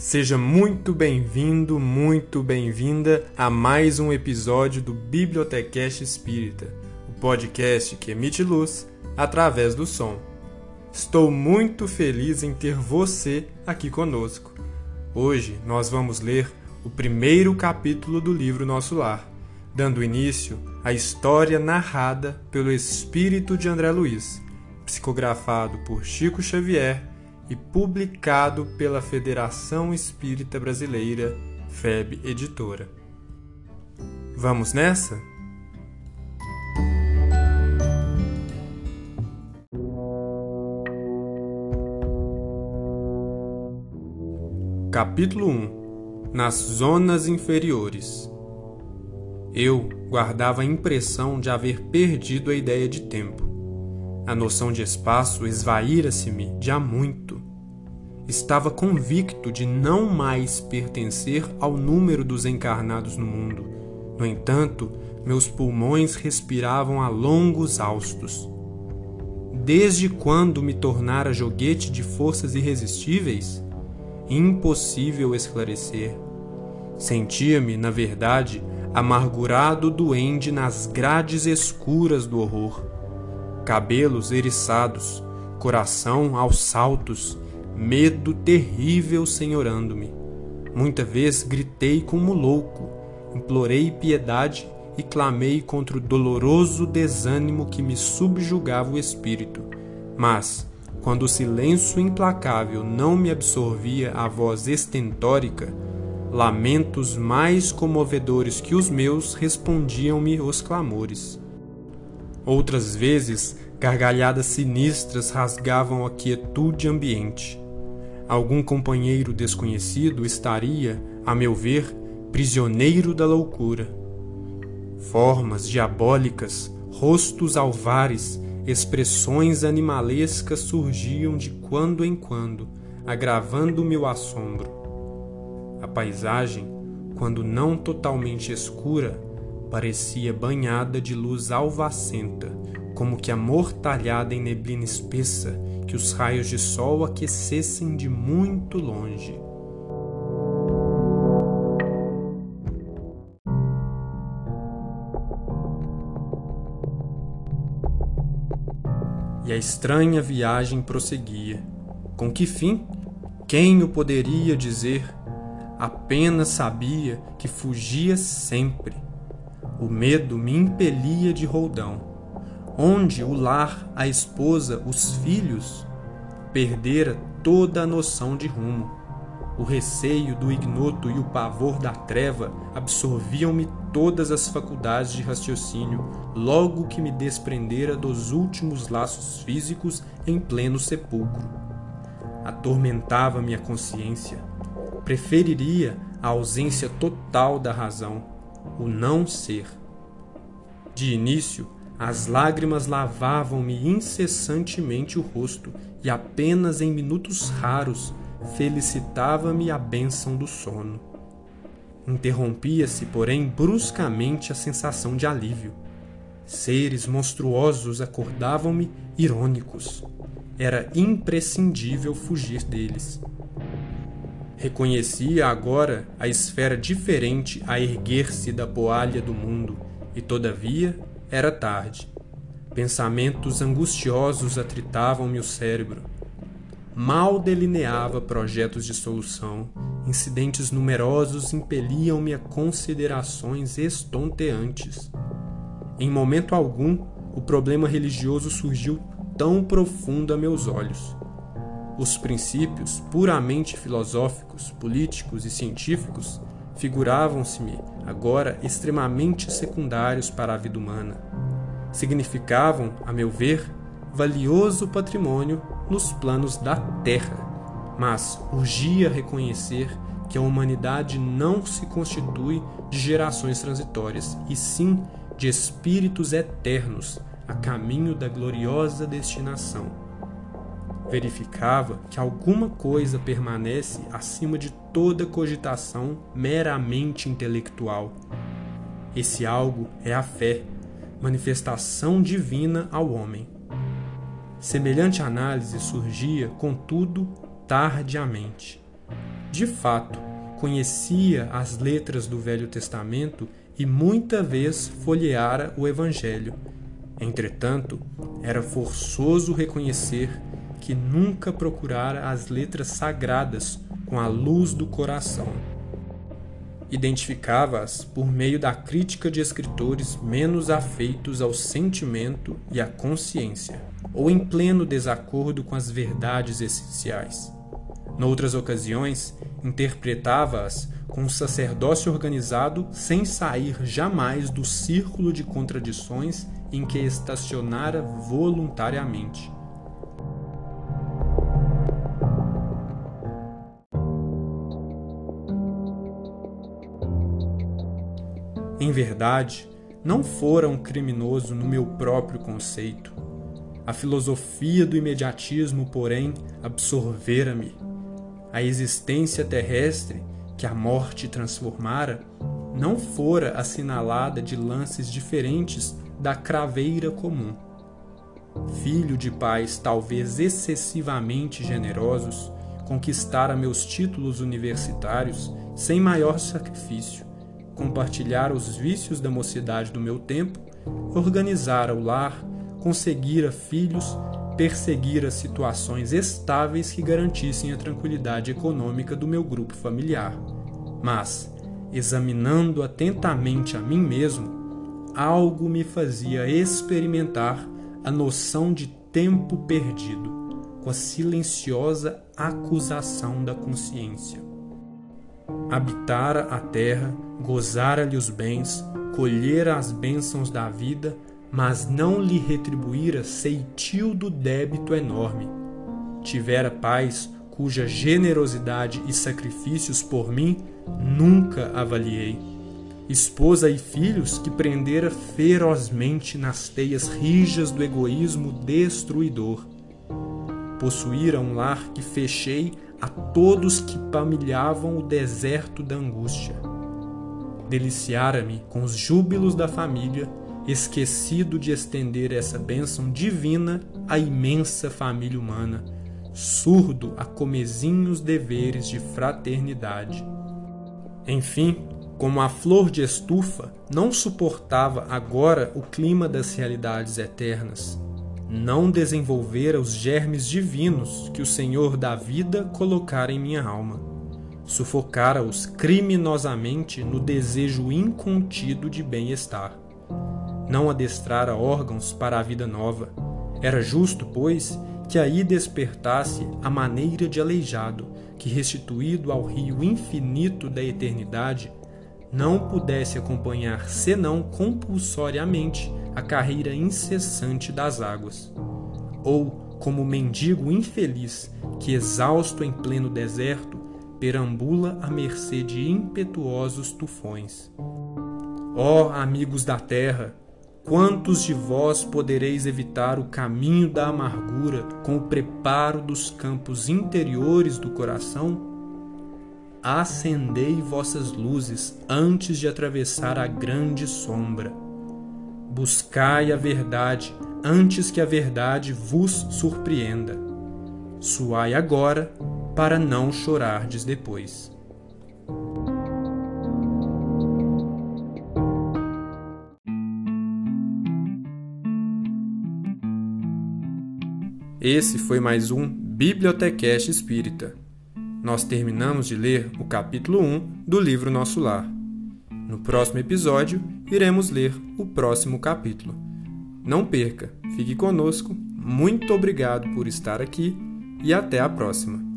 Seja muito bem-vindo, muito bem-vinda a mais um episódio do Bibliotecast Espírita, o podcast que emite luz através do som. Estou muito feliz em ter você aqui conosco. Hoje nós vamos ler o primeiro capítulo do livro Nosso Lar, dando início à história narrada pelo espírito de André Luiz, psicografado por Chico Xavier e publicado pela Federação Espírita Brasileira, FEB Editora. Vamos nessa? Capítulo 1 Nas Zonas Inferiores Eu guardava a impressão de haver perdido a ideia de tempo. A noção de espaço esvaíra-se-me há muito. Estava convicto de não mais pertencer ao número dos encarnados no mundo. No entanto, meus pulmões respiravam a longos haustos. Desde quando me tornara joguete de forças irresistíveis? Impossível esclarecer. Sentia-me, na verdade, amargurado duende nas grades escuras do horror cabelos eriçados, coração aos saltos, medo terrível senhorando-me. Muita vez gritei como louco, implorei piedade e clamei contra o doloroso desânimo que me subjugava o espírito. Mas, quando o silêncio implacável não me absorvia a voz estentórica, lamentos mais comovedores que os meus respondiam-me os clamores. Outras vezes, gargalhadas sinistras rasgavam a quietude ambiente. Algum companheiro desconhecido estaria, a meu ver, prisioneiro da loucura. Formas diabólicas, rostos alvares, expressões animalescas surgiam de quando em quando, agravando meu assombro. A paisagem, quando não totalmente escura, parecia banhada de luz alvacenta, como que amortalhada em neblina espessa que os raios de sol aquecessem de muito longe. E a estranha viagem prosseguia. Com que fim? Quem o poderia dizer? Apenas sabia que fugia sempre o medo me impelia de roldão. Onde o lar, a esposa, os filhos, perdera toda a noção de rumo. O receio do ignoto e o pavor da treva absorviam-me todas as faculdades de raciocínio, logo que me desprendera dos últimos laços físicos em pleno sepulcro. Atormentava-me a consciência. Preferiria a ausência total da razão o não ser. De início, as lágrimas lavavam-me incessantemente o rosto e apenas em minutos raros felicitava-me a bênção do sono. Interrompia-se, porém, bruscamente a sensação de alívio. Seres monstruosos acordavam-me irônicos. Era imprescindível fugir deles. Reconhecia agora a esfera diferente a erguer-se da poalha do mundo, e todavia era tarde. Pensamentos angustiosos atritavam-me o cérebro. Mal delineava projetos de solução, incidentes numerosos impeliam-me a considerações estonteantes. Em momento algum, o problema religioso surgiu tão profundo a meus olhos os princípios puramente filosóficos, políticos e científicos figuravam-se-me agora extremamente secundários para a vida humana. Significavam, a meu ver, valioso patrimônio nos planos da Terra, mas urgia reconhecer que a humanidade não se constitui de gerações transitórias, e sim de espíritos eternos a caminho da gloriosa destinação verificava que alguma coisa permanece acima de toda cogitação meramente intelectual. Esse algo é a fé, manifestação divina ao homem. Semelhante análise surgia, contudo, tardiamente. De fato, conhecia as letras do Velho Testamento e muita vez folheara o Evangelho. Entretanto, era forçoso reconhecer que nunca procurara as letras sagradas com a luz do coração. Identificava-as por meio da crítica de escritores menos afeitos ao sentimento e à consciência, ou em pleno desacordo com as verdades essenciais. Noutras ocasiões, interpretava-as com um sacerdócio organizado sem sair jamais do círculo de contradições em que estacionara voluntariamente. Em verdade, não fora um criminoso no meu próprio conceito. A filosofia do imediatismo, porém, absorvera-me. A existência terrestre que a morte transformara, não fora assinalada de lances diferentes da craveira comum. Filho de pais talvez excessivamente generosos, conquistara meus títulos universitários sem maior sacrifício, compartilhara os vícios da mocidade do meu tempo, organizara o lar, conseguira filhos, perseguira situações estáveis que garantissem a tranquilidade econômica do meu grupo familiar. Mas, examinando atentamente a mim mesmo, algo me fazia experimentar a noção de tempo perdido, com a silenciosa acusação da consciência. Habitara a terra, gozara-lhe os bens, colhera as bênçãos da vida, mas não lhe retribuíra ceitil do débito enorme. Tivera paz cuja generosidade e sacrifícios por mim nunca avaliei. Esposa e filhos que prendera ferozmente nas teias rijas do egoísmo destruidor. Possuíra um lar que fechei a todos que pamilhavam o deserto da angústia. Deliciara-me com os júbilos da família, esquecido de estender essa bênção divina à imensa família humana surdo a comezinhos deveres de fraternidade. Enfim, como a flor de estufa não suportava agora o clima das realidades eternas, não desenvolvera os germes divinos que o Senhor da vida colocara em minha alma. Sufocara-os criminosamente no desejo incontido de bem-estar. Não adestrara órgãos para a vida nova. Era justo, pois, que aí despertasse a maneira de aleijado, que restituído ao rio infinito da eternidade, não pudesse acompanhar senão compulsoriamente a carreira incessante das águas. Ou como mendigo infeliz que, exausto em pleno deserto, perambula à mercê de impetuosos tufões. Ó oh, amigos da terra, Quantos de vós podereis evitar o caminho da amargura com o preparo dos campos interiores do coração? Acendei vossas luzes antes de atravessar a grande sombra. Buscai a verdade antes que a verdade vos surpreenda. Suai agora para não chorardes depois. Esse foi mais um Bibliotecast Espírita. Nós terminamos de ler o capítulo 1 do livro Nosso Lar. No próximo episódio, iremos ler o próximo capítulo. Não perca, fique conosco, muito obrigado por estar aqui e até a próxima.